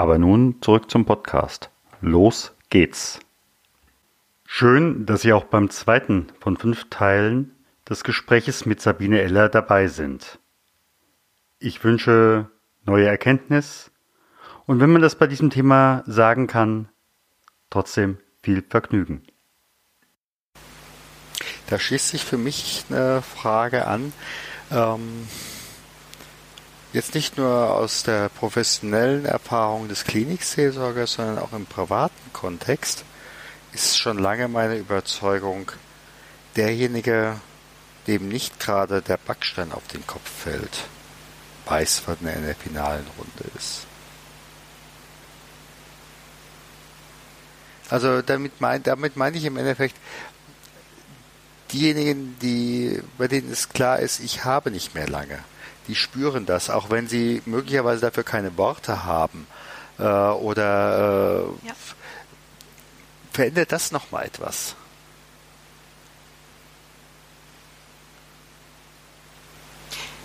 Aber nun zurück zum Podcast. Los geht's. Schön, dass Sie auch beim zweiten von fünf Teilen des Gespräches mit Sabine Eller dabei sind. Ich wünsche neue Erkenntnis und wenn man das bei diesem Thema sagen kann, trotzdem viel Vergnügen. Da schließt sich für mich eine Frage an. Ähm, jetzt nicht nur aus der professionellen Erfahrung des Klinikseelsorgers, sondern auch im privaten Kontext ist schon lange meine Überzeugung, derjenige, dem nicht gerade der Backstein auf den Kopf fällt, weiß, was er in der finalen Runde ist. Also damit meine damit mein ich im Endeffekt, diejenigen, die, bei denen es klar ist, ich habe nicht mehr lange, die spüren das, auch wenn sie möglicherweise dafür keine Worte haben äh, oder äh, ja. verändert das nochmal etwas?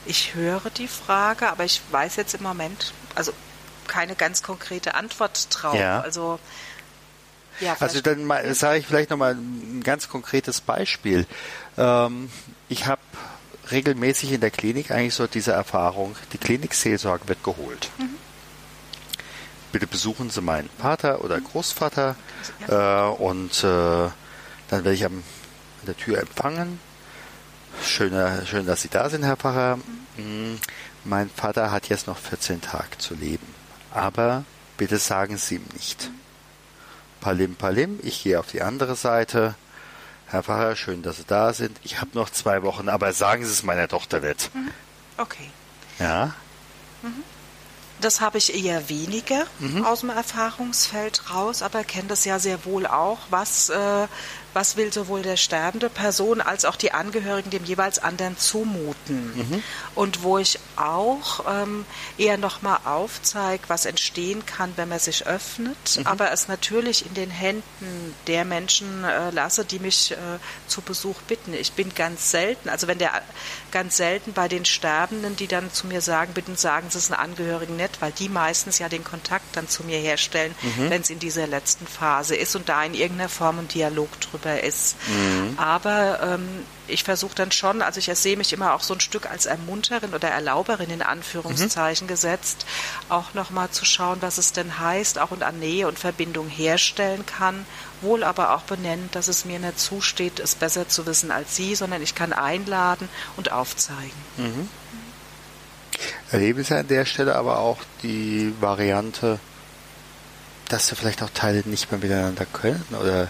Ich höre die Frage, aber ich weiß jetzt im Moment, also keine ganz konkrete Antwort drauf. Ja. Also ja, also dann sage ich vielleicht nochmal ein ganz konkretes Beispiel. Ähm, ich habe regelmäßig in der Klinik eigentlich so diese Erfahrung, die Klinikseelsorge wird geholt. Mhm. Bitte besuchen Sie meinen Vater oder Großvater ja. äh, und äh, dann werde ich am, an der Tür empfangen. Schöner, schön, dass Sie da sind, Herr Pfarrer. Mhm. Mm, mein Vater hat jetzt noch 14 Tage zu leben. Aber bitte sagen Sie ihm nicht. Mhm. Palim Palim, ich gehe auf die andere Seite. Herr Pfarrer, schön, dass Sie da sind. Ich habe noch zwei Wochen, aber sagen Sie es meiner Tochter nicht. Mhm. Okay. Ja. Mhm. Das habe ich eher weniger mhm. aus dem Erfahrungsfeld raus, aber kenne das ja sehr wohl auch, was äh, was will sowohl der sterbende Person als auch die Angehörigen dem jeweils anderen zumuten. Mhm. Und wo ich auch ähm, eher nochmal aufzeige, was entstehen kann, wenn man sich öffnet, mhm. aber es natürlich in den Händen der Menschen äh, lasse, die mich äh, zu Besuch bitten. Ich bin ganz selten, also wenn der ganz selten bei den Sterbenden, die dann zu mir sagen, bitte sagen Sie es einen Angehörigen nicht, weil die meistens ja den Kontakt dann zu mir herstellen, mhm. wenn es in dieser letzten Phase ist und da in irgendeiner Form ein Dialog drüber darüber ist. Mhm. Aber ähm, ich versuche dann schon, also ich sehe mich immer auch so ein Stück als Ermunterin oder Erlauberin in Anführungszeichen mhm. gesetzt, auch nochmal zu schauen, was es denn heißt, auch und an Nähe und Verbindung herstellen kann, wohl aber auch benennen, dass es mir nicht zusteht, es besser zu wissen als Sie, sondern ich kann einladen und aufzeigen. Mhm. Erleben Sie an der Stelle aber auch die Variante, dass Sie vielleicht auch Teile nicht mehr miteinander können oder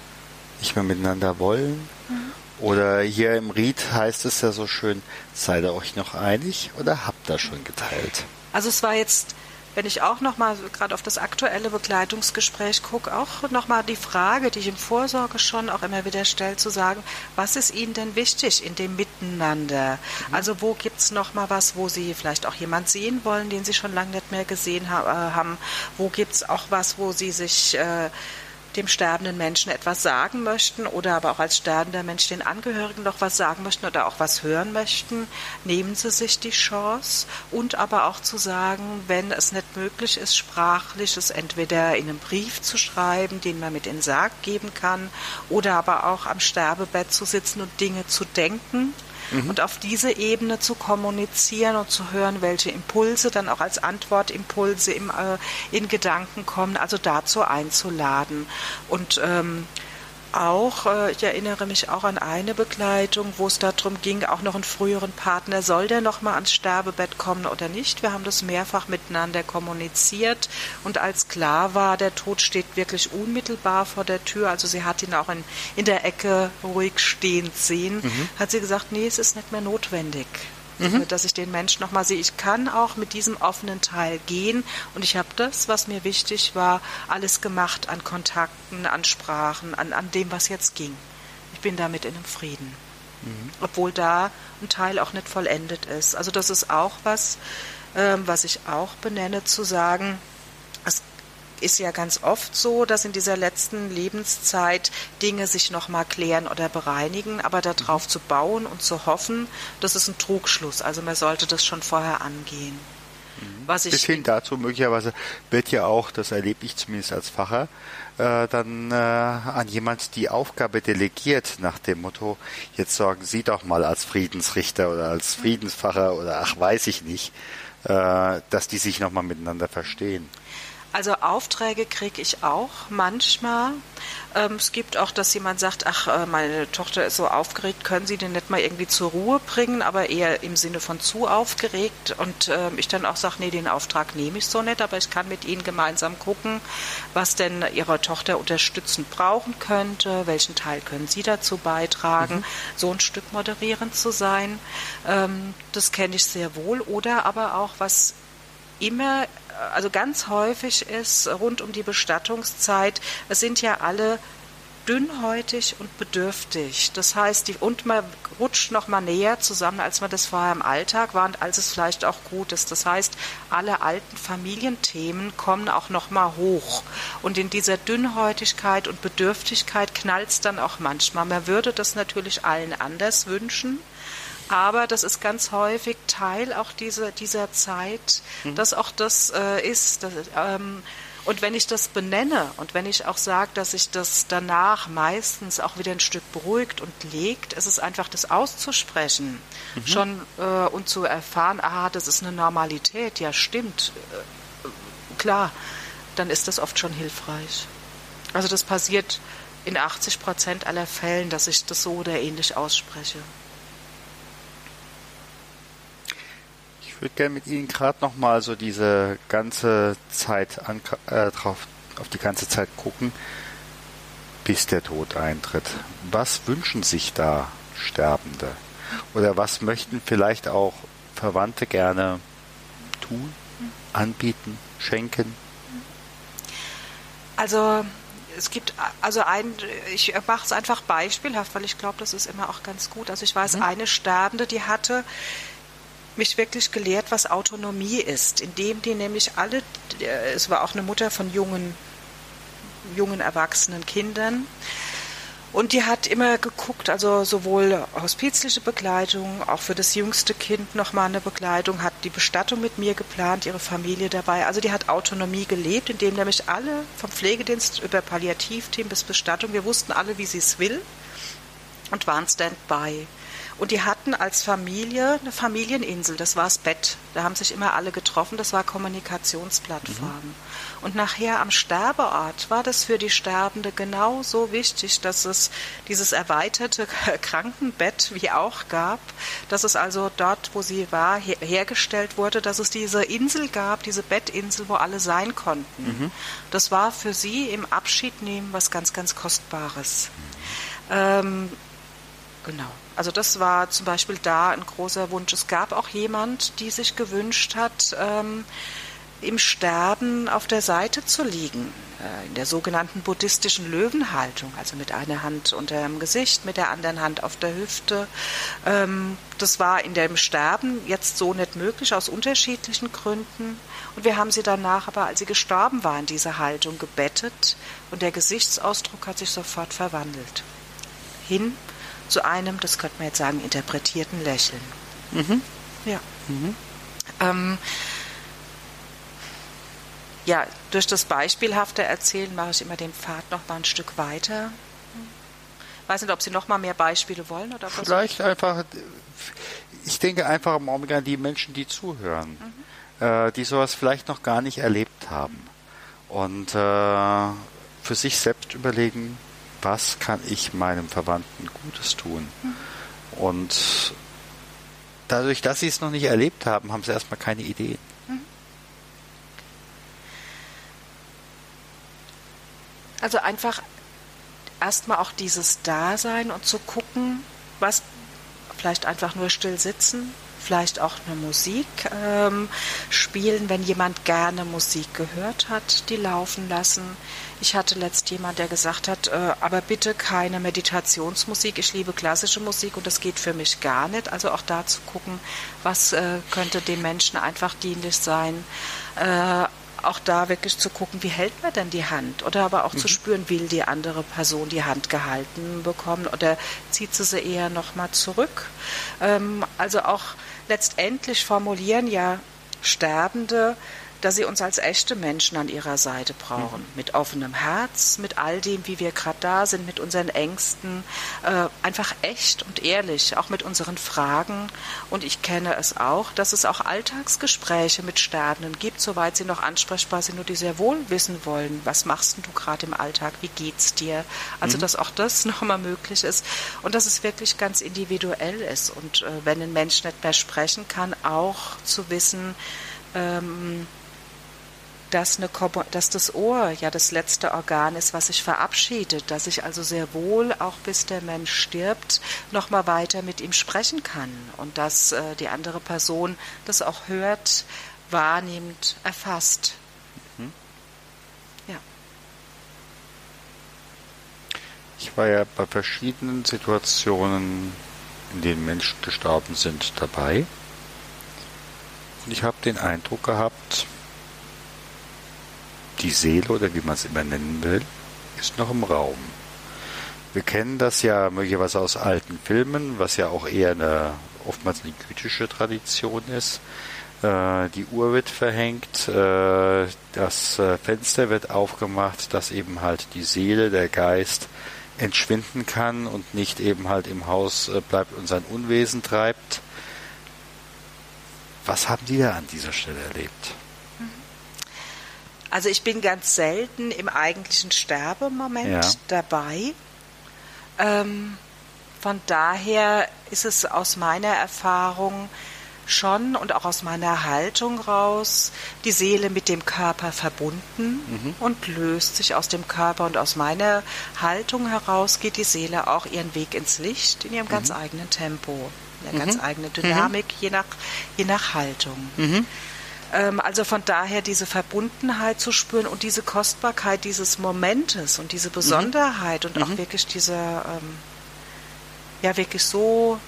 nicht mehr miteinander wollen. Mhm. Oder hier im Ried heißt es ja so schön, seid ihr euch noch einig oder habt ihr schon geteilt? Also es war jetzt, wenn ich auch nochmal gerade auf das aktuelle Begleitungsgespräch gucke, auch nochmal die Frage, die ich im Vorsorge schon auch immer wieder stelle, zu sagen, was ist Ihnen denn wichtig in dem Miteinander? Mhm. Also wo gibt es nochmal was, wo Sie vielleicht auch jemand sehen wollen, den Sie schon lange nicht mehr gesehen ha äh, haben? Wo gibt es auch was, wo Sie sich... Äh, dem sterbenden Menschen etwas sagen möchten oder aber auch als sterbender Mensch den Angehörigen noch was sagen möchten oder auch was hören möchten, nehmen Sie sich die Chance und aber auch zu sagen, wenn es nicht möglich ist, sprachliches entweder in einem Brief zu schreiben, den man mit in den Sarg geben kann, oder aber auch am Sterbebett zu sitzen und Dinge zu denken mhm. und auf diese Ebene zu kommunizieren und zu hören, welche Impulse dann auch als Antwortimpulse im, äh, in Gedanken kommen, also dazu einzuladen. Und ähm, auch, äh, ich erinnere mich auch an eine Begleitung, wo es darum ging, auch noch einen früheren Partner, soll der noch mal ans Sterbebett kommen oder nicht? Wir haben das mehrfach miteinander kommuniziert und als klar war, der Tod steht wirklich unmittelbar vor der Tür, also sie hat ihn auch in, in der Ecke ruhig stehend sehen, mhm. hat sie gesagt, nee, es ist nicht mehr notwendig. Mhm. dass ich den Menschen nochmal sehe. Ich kann auch mit diesem offenen Teil gehen und ich habe das, was mir wichtig war, alles gemacht an Kontakten, an Sprachen, an, an dem, was jetzt ging. Ich bin damit in einem Frieden. Mhm. Obwohl da ein Teil auch nicht vollendet ist. Also das ist auch was, ähm, was ich auch benenne, zu sagen, es ist ja ganz oft so, dass in dieser letzten Lebenszeit Dinge sich nochmal klären oder bereinigen, aber darauf zu bauen und zu hoffen, das ist ein Trugschluss. Also man sollte das schon vorher angehen. Mhm. Was Bis hin dazu möglicherweise wird ja auch, das erlebe ich zumindest als Pfarrer, äh, dann äh, an jemand die Aufgabe delegiert nach dem Motto, jetzt sorgen Sie doch mal als Friedensrichter oder als Friedenspfarrer oder ach weiß ich nicht, äh, dass die sich nochmal miteinander verstehen. Also Aufträge kriege ich auch manchmal. Ähm, es gibt auch, dass jemand sagt, ach, äh, meine Tochter ist so aufgeregt, können Sie den nicht mal irgendwie zur Ruhe bringen, aber eher im Sinne von zu aufgeregt. Und äh, ich dann auch sage, nee, den Auftrag nehme ich so nicht, aber ich kann mit Ihnen gemeinsam gucken, was denn Ihre Tochter unterstützend brauchen könnte, welchen Teil können Sie dazu beitragen, mhm. so ein Stück moderierend zu sein. Ähm, das kenne ich sehr wohl. Oder aber auch, was immer also ganz häufig ist rund um die Bestattungszeit, es sind ja alle dünnhäutig und bedürftig. Das heißt, die, und man rutscht noch mal näher zusammen, als man das vorher im Alltag war und als es vielleicht auch gut ist. Das heißt, alle alten Familienthemen kommen auch noch mal hoch. Und in dieser Dünnhäutigkeit und Bedürftigkeit knallt es dann auch manchmal. Man würde das natürlich allen anders wünschen. Aber das ist ganz häufig Teil auch dieser, dieser Zeit, mhm. dass auch das äh, ist. Dass, ähm, und wenn ich das benenne und wenn ich auch sage, dass sich das danach meistens auch wieder ein Stück beruhigt und legt, ist es einfach das auszusprechen mhm. schon äh, und zu erfahren, aha, das ist eine Normalität, ja stimmt, äh, klar, dann ist das oft schon hilfreich. Also das passiert in 80 Prozent aller Fällen, dass ich das so oder ähnlich ausspreche. Ich würde gerne mit Ihnen gerade nochmal so diese ganze Zeit an, äh, drauf, auf die ganze Zeit gucken, bis der Tod eintritt. Was wünschen sich da Sterbende? Oder was möchten vielleicht auch Verwandte gerne tun, anbieten, schenken? Also es gibt also ein, ich mache es einfach beispielhaft, weil ich glaube, das ist immer auch ganz gut. Also ich weiß, mhm. eine Sterbende, die hatte mich wirklich gelehrt, was Autonomie ist, indem die nämlich alle, es war auch eine Mutter von jungen, jungen erwachsenen Kindern, und die hat immer geguckt, also sowohl hospizliche Begleitung, auch für das jüngste Kind nochmal eine Begleitung, hat die Bestattung mit mir geplant, ihre Familie dabei. Also die hat Autonomie gelebt, indem nämlich alle vom Pflegedienst über Palliativteam bis Bestattung, wir wussten alle, wie sie es will und waren Standby. Und die hatten als Familie eine Familieninsel, das war das Bett. Da haben sich immer alle getroffen, das war Kommunikationsplattform. Mhm. Und nachher am Sterbeort war das für die Sterbende genauso wichtig, dass es dieses erweiterte Krankenbett wie auch gab, dass es also dort, wo sie war, her hergestellt wurde, dass es diese Insel gab, diese Bettinsel, wo alle sein konnten. Mhm. Das war für sie im Abschiednehmen was ganz, ganz Kostbares. Mhm. Ähm, genau. Also das war zum Beispiel da ein großer Wunsch. Es gab auch jemand, die sich gewünscht hat, ähm, im Sterben auf der Seite zu liegen, äh, in der sogenannten buddhistischen Löwenhaltung, also mit einer Hand unter dem Gesicht, mit der anderen Hand auf der Hüfte. Ähm, das war in dem Sterben jetzt so nicht möglich, aus unterschiedlichen Gründen. Und wir haben sie danach aber, als sie gestorben war, in diese Haltung gebettet und der Gesichtsausdruck hat sich sofort verwandelt. Hin zu einem, das könnte man jetzt sagen, interpretierten Lächeln. Mhm. Ja. Mhm. Ähm, ja, durch das beispielhafte Erzählen mache ich immer den Pfad noch mal ein Stück weiter. Ich weiß nicht, ob Sie noch mal mehr Beispiele wollen oder Vielleicht einfach, ich denke einfach im Augenblick an die Menschen, die zuhören, mhm. äh, die sowas vielleicht noch gar nicht erlebt haben und äh, für sich selbst überlegen, was kann ich meinem Verwandten Gutes tun? Mhm. Und dadurch, dass sie es noch nicht erlebt haben, haben sie erstmal keine Ideen. Mhm. Also einfach erstmal auch dieses Dasein und zu gucken, was vielleicht einfach nur still sitzen, vielleicht auch eine Musik ähm, spielen, wenn jemand gerne Musik gehört hat, die laufen lassen. Ich hatte letzt jemand, der gesagt hat, äh, aber bitte keine Meditationsmusik. Ich liebe klassische Musik und das geht für mich gar nicht. Also auch da zu gucken, was äh, könnte dem Menschen einfach dienlich sein. Äh, auch da wirklich zu gucken, wie hält man denn die Hand? Oder aber auch mhm. zu spüren, will die andere Person die Hand gehalten bekommen oder zieht sie sie eher nochmal zurück? Ähm, also auch letztendlich formulieren ja Sterbende dass sie uns als echte Menschen an ihrer Seite brauchen. Mhm. Mit offenem Herz, mit all dem, wie wir gerade da sind, mit unseren Ängsten. Äh, einfach echt und ehrlich, auch mit unseren Fragen. Und ich kenne es auch, dass es auch Alltagsgespräche mit Sterbenden gibt, soweit sie noch ansprechbar sind und die sehr wohl wissen wollen, was machst du gerade im Alltag, wie geht's dir? Also, mhm. dass auch das nochmal möglich ist und dass es wirklich ganz individuell ist. Und äh, wenn ein Mensch nicht mehr sprechen kann, auch zu wissen, ähm, dass, eine, dass das Ohr ja das letzte Organ ist, was sich verabschiedet, dass ich also sehr wohl, auch bis der Mensch stirbt, nochmal weiter mit ihm sprechen kann und dass äh, die andere Person das auch hört, wahrnimmt, erfasst. Mhm. Ja. Ich war ja bei verschiedenen Situationen, in denen Menschen gestorben sind, dabei. Und ich habe den Eindruck gehabt, die Seele oder wie man es immer nennen will, ist noch im Raum. Wir kennen das ja möglicherweise aus alten Filmen, was ja auch eher eine oftmals eine gütische Tradition ist. Äh, die Uhr wird verhängt, äh, das äh, Fenster wird aufgemacht, dass eben halt die Seele, der Geist entschwinden kann und nicht eben halt im Haus bleibt und sein Unwesen treibt. Was haben die da an dieser Stelle erlebt? Also ich bin ganz selten im eigentlichen Sterbemoment ja. dabei. Ähm, von daher ist es aus meiner Erfahrung schon und auch aus meiner Haltung raus die Seele mit dem Körper verbunden mhm. und löst sich aus dem Körper und aus meiner Haltung heraus geht die Seele auch ihren Weg ins Licht in ihrem mhm. ganz eigenen Tempo, eine mhm. ganz eigene Dynamik, je nach, je nach Haltung. Mhm. Ähm, also von daher diese Verbundenheit zu spüren und diese Kostbarkeit dieses Momentes und diese Besonderheit mhm. und auch mhm. wirklich diese, ähm, ja, wirklich so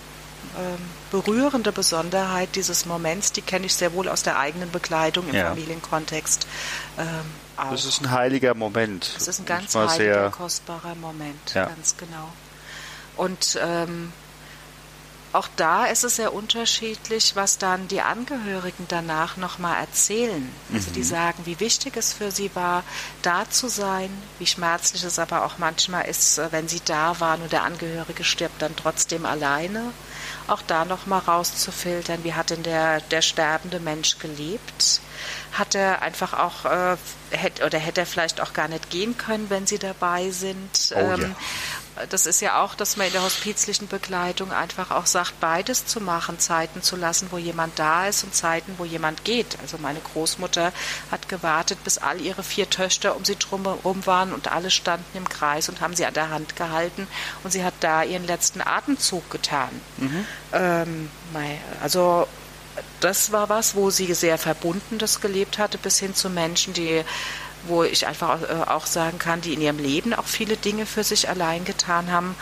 ähm, berührende Besonderheit dieses Moments, die kenne ich sehr wohl aus der eigenen Begleitung im ja. Familienkontext. Ähm, auch. Das ist ein heiliger Moment. Das ist ein ganz heiliger, kostbarer Moment, ja. ganz genau. Und ähm, auch da ist es sehr unterschiedlich, was dann die Angehörigen danach nochmal erzählen. Also die mhm. sagen, wie wichtig es für sie war, da zu sein, wie schmerzlich es aber auch manchmal ist, äh, wenn sie da waren und der Angehörige stirbt dann trotzdem alleine. Auch da nochmal rauszufiltern, wie hat denn der, der sterbende Mensch gelebt? Hat er einfach auch, äh, hätte, oder hätte er vielleicht auch gar nicht gehen können, wenn sie dabei sind? Oh, ähm, ja das ist ja auch, dass man in der hospizlichen Begleitung einfach auch sagt, beides zu machen, Zeiten zu lassen, wo jemand da ist und Zeiten, wo jemand geht. Also meine Großmutter hat gewartet, bis all ihre vier Töchter um sie drumherum waren und alle standen im Kreis und haben sie an der Hand gehalten und sie hat da ihren letzten Atemzug getan. Mhm. Ähm, also das war was, wo sie sehr verbunden das gelebt hatte, bis hin zu Menschen, die wo ich einfach äh, auch sagen kann, die in ihrem Leben auch viele Dinge für sich allein getan haben,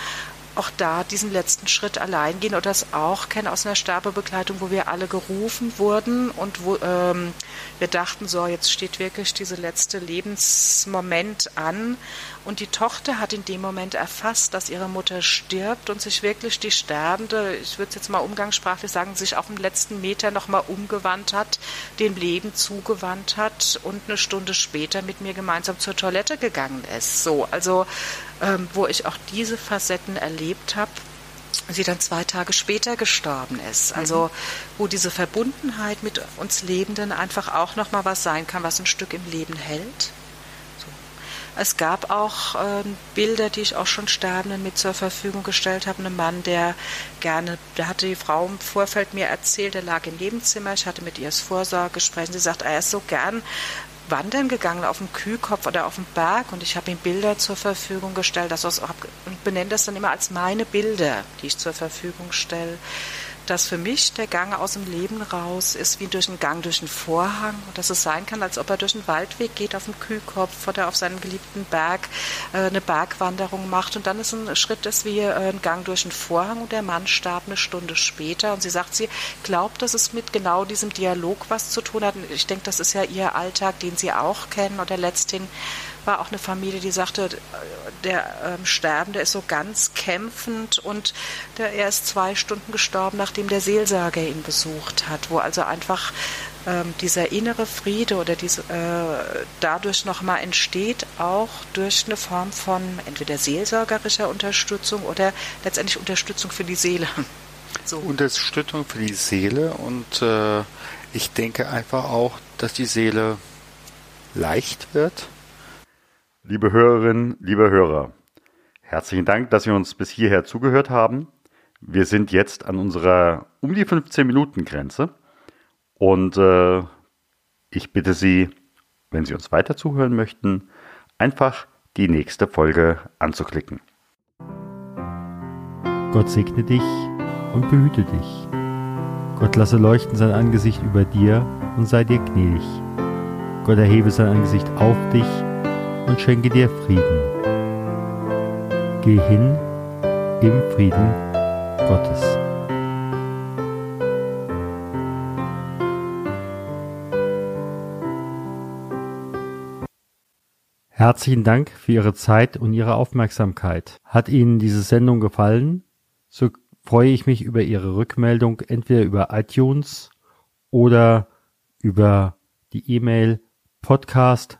auch da diesen letzten Schritt allein gehen oder das auch kenne aus einer Sterbebegleitung, wo wir alle gerufen wurden und wo ähm, wir dachten, so jetzt steht wirklich dieser letzte Lebensmoment an und die Tochter hat in dem Moment erfasst, dass ihre Mutter stirbt und sich wirklich die Sterbende, ich würde es jetzt mal umgangssprachlich sagen, sich auf dem letzten Meter nochmal umgewandt hat, dem Leben zugewandt hat und eine Stunde später mit mir gemeinsam zur Toilette gegangen ist. So, also ähm, wo ich auch diese Facetten erlebt habe, sie dann zwei Tage später gestorben ist. Also mhm. wo diese Verbundenheit mit uns Lebenden einfach auch nochmal was sein kann, was ein Stück im Leben hält. So. Es gab auch äh, Bilder, die ich auch schon Sterbenden mit zur Verfügung gestellt habe. Ein Mann, der gerne, da hatte die Frau im Vorfeld mir erzählt, er lag im Nebenzimmer, ich hatte mit ihr das Vorsorgegespräch, sie sagt, er ist so gern wandern gegangen auf dem Kühlkopf oder auf dem Berg und ich habe ihm Bilder zur Verfügung gestellt, das und benenne das dann immer als meine Bilder, die ich zur Verfügung stelle. Dass für mich der Gang aus dem Leben raus ist wie durch einen Gang durch einen Vorhang. Und dass es sein kann, als ob er durch einen Waldweg geht auf dem Kühlkopf oder auf seinem geliebten Berg äh, eine Bergwanderung macht. Und dann ist ein Schritt ist wie äh, ein Gang durch einen Vorhang und der Mann starb eine Stunde später. Und sie sagt, sie glaubt, dass es mit genau diesem Dialog was zu tun hat. Und ich denke, das ist ja ihr Alltag, den sie auch kennen. Oder letzthin war auch eine Familie, die sagte, der ähm, Sterbende ist so ganz kämpfend und der, er ist zwei Stunden gestorben, nachdem der Seelsorger ihn besucht hat, wo also einfach ähm, dieser innere Friede oder diese, äh, dadurch nochmal entsteht, auch durch eine Form von entweder seelsorgerischer Unterstützung oder letztendlich Unterstützung für die Seele. So. Unterstützung für die Seele und äh, ich denke einfach auch, dass die Seele leicht wird Liebe Hörerinnen, liebe Hörer, herzlichen Dank, dass Sie uns bis hierher zugehört haben. Wir sind jetzt an unserer um die 15 Minuten Grenze und äh, ich bitte Sie, wenn Sie uns weiter zuhören möchten, einfach die nächste Folge anzuklicken. Gott segne dich und behüte dich. Gott lasse leuchten sein Angesicht über dir und sei dir gnädig. Gott erhebe sein Angesicht auf dich und schenke dir Frieden. Geh hin im Frieden Gottes. Herzlichen Dank für Ihre Zeit und Ihre Aufmerksamkeit. Hat Ihnen diese Sendung gefallen? So freue ich mich über Ihre Rückmeldung entweder über iTunes oder über die E-Mail podcast